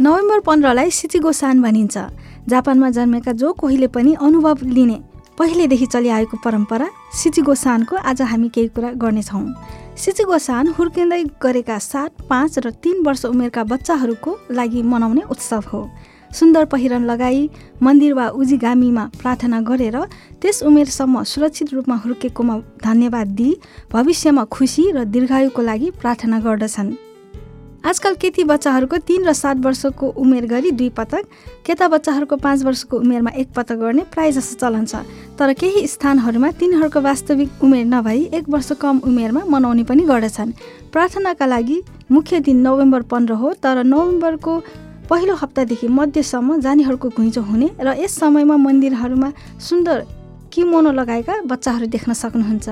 November पन्ध्रलाई सिचिगोसान भनिन्छ। जापानमा जन्मेका जो कोहीले पनि अनुभव लिने पहिलेदेखि चलिआएको परम्परा सिचिगोसानको आज हामी केही कुरा गर्नेछौँ। सिचिगोसान हुर्किँदै गरेका सात पाँच र तिन वर्ष उमेरका बच्चाहरूको लागि मनाउने उत्सव हो। सुन्दर पहिरन लगाई मन्दिर वा उजीगामीमा प्रार्थना गरेर त्यस उमेरसम्म सुरक्षित रूपमा हुर्केकोमा धन्यवाद दिई भविष्यमा खुसी र दीर्घायुको लागि प्रार्थना गर्दछन्। आजकल केटी बच्चाहरूको तिन र सात वर्षको उमेर गरी दुई पटक केटा बच्चाहरूको पाँच वर्षको उमेरमा एक पटक गर्ने प्राय जसो चलन छ। तर केही स्थानहरूमा तिनीहरूको वास्तविक उमेर नभई एक वर्ष कम उमेरमा मनाउने पनि गर्दछन्। प्रार्थनाका लागि मुख्य दिन नोभेम्बर पन्ध्र हो तर नोभेम्बरको पहिलो हप्तादेखि मध्यसम्म जानेहरूको घुइँचो हुने र यस समयमा मन्दिरहरूमा सुन्दर किमोनो लगाएका बच्चाहरू देख्न सक्नुहुन्छ।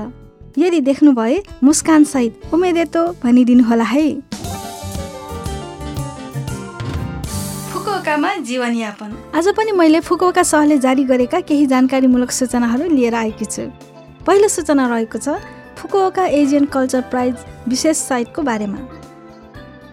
यदि देख्नुभए मुस्कानसहित उमेदेतो भनिदिनुहोला है। फुकुओकामा जीवनयापन। आज पनि मैले फुकुओका सहरले जारी गरेका केही जानकारीमूलक सूचनाहरू लिएर आएकी छु। पहिलो सूचना रहेको छ फुकुओका एजियन कल्चर प्राइज विशेष साइटको बारेमा।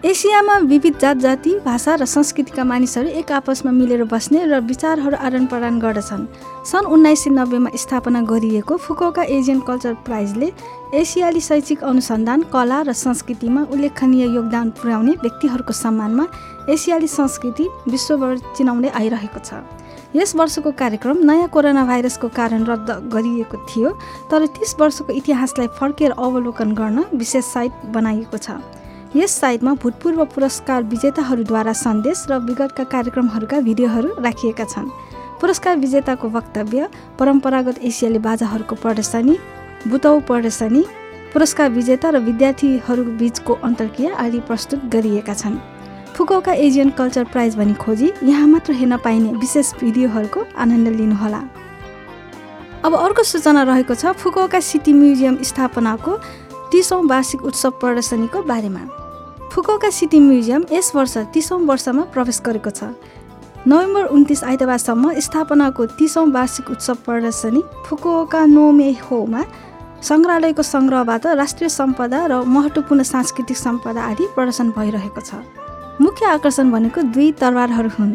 एसियामा विविध जात जाति भाषा र संस्कृतिका मानिसहरू एक आपसमा मिलेर बस्ने र विचारहरू आदान प्रदान गर्दछन्। सन् उन्नाइस सय नब्बेमा स्थापना गरिएको फुकोका एजियन कल्चर प्राइजले एसियाली शैक्षिक अनुसन्धान कला र संस्कृतिमा उल्लेखनीय योगदान पुर्याउने व्यक्तिहरूको सम्मानमा एसियाली संस्कृति विश्वभर चिनाउँदै आइरहेको छ। यस वर्षको कार्यक्रम नयाँ कोरोना भाइरसको कारण रद्द गरिएको थियो तर तिस वर्षको इतिहासलाई फर्केर अवलोकन गर्न विशेष साइट बनाइएको छ। यस साइटमा भूतपूर्व पुरस्कार विजेताहरूद्वारा सन्देश र विगतका कार्यक्रमहरूका भिडियोहरू राखिएका छन्। पुरस्कार विजेताको वक्तव्य परम्परागत एसियाली बाजाहरूको प्रदर्शनी बुतौ प्रदर्शनी पुरस्कार विजेता र विद्यार्थीहरू बिचको अन्तर्क्रिया आदि प्रस्तुत गरिएका छन्। फुकौका एजियन कल्चर प्राइज भनी खोजी यहाँ मात्र हेर्न पाइने विशेष भिडियोहरूको आनन्द लिनुहोला। अब अर्को सूचना रहेको छ फुकौका सिटी म्युजियम स्थापनाको तिसौँ वार्षिक उत्सव प्रदर्शनीको बारेमा। फुकौका सिटी म्युजियम यस वर्ष तिसौँ वर्षमा प्रवेश गरेको छ। नोभेम्बर उन्तिस आइतबारसम्म स्थापनाको तिसौँ वार्षिक उत्सव प्रदर्शनी फुकुओका नोमे होमा सङ्ग्रहालयको सङ्ग्रहबाट राष्ट्रिय सम्पदा र महत्त्वपूर्ण सांस्कृतिक सम्पदा आदि प्रदर्शन भइरहेको छ। मुख्य आकर्षण भनेको दुई तरवारहरू हुन्।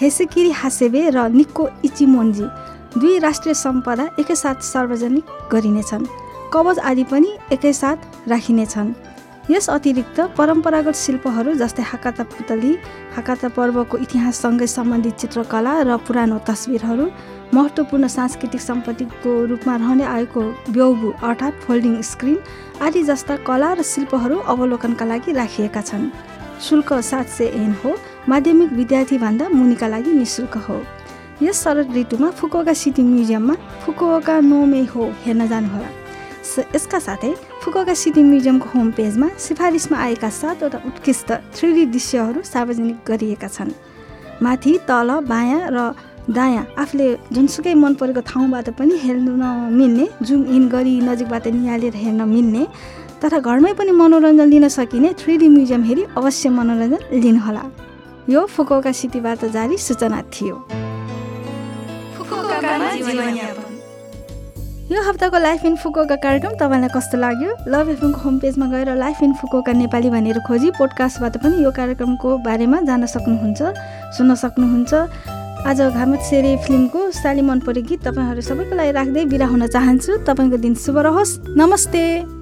हेसेकिरी हासेबे र निक्को इचिमोन्जी। दुई राष्ट्रिय सम्पदा एकैसाथ सार्वजनिक गरिनेछन्। कवच आदि पनि एकैसाथ राखिनेछन्। यस अतिरिक्त परम्परागत शिल्पहरू जस्तै हाकाता पुतली हाकाता पर्वको इतिहाससँगै सम्बन्धित चित्रकला र पुरानो तस्विरहरू महत्त्वपूर्ण सांस्कृतिक सम्पत्तिको रूपमा रहने आएको ब्यौबु अर्थात् फोल्डिङ स्क्रिन आदि जस्ता कला र शिल्पहरू अवलोकनका लागि राखिएका छन्। शुल्क सात सय एन हो माध्यमिक विद्यार्थीभन्दा मुनिका लागि निशुल्क हो। यस शरद ऋतुमा फुकुओका सिटी म्युजियममा फुकुओका नोमे हो हेर्न जानुहोला। यसका साथै फुकुओका सिटी म्युजियमको होम पेजमा सिफारिसमा आएका सातवटा उत्कृष्ट थ्री दृश्यहरू सार्वजनिक गरिएका छन्। माथि तल बायाँ र दायाँ आफूले जुनसुकै मन परेको ठाउँबाट पनि हेर्न मिल्ने जुम इन गरी नजिकबाट निहालेर हेर्न मिल्ने तथा घरमै पनि मनोरञ्जन लिन सकिने थ्री डी म्युजियम हेरी अवश्य मनोरञ्जन लिनुहोला। यो फुकौका सिटीबाट जारी सूचना थियो। यो हप्ताको लाइफ इन फुकोका कार्यक्रम तपाईँलाई कस्तो लाग्यो? लभ एफएमको होम पेजमा गएर लाइफ इन फुकोका नेपाली भनेर खोजी पोडकास्टबाट पनि यो कार्यक्रमको बारेमा जान सक्नुहुन्छ सुन्न सक्नुहुन्छ। आज घामत सेरे फिल्मको साली मन परे गीत तपाईँहरू सबैको लागि राख्दै बिरा हुन चाहन्छु। तपाईँको दिन शुभ रहोस्। नमस्ते।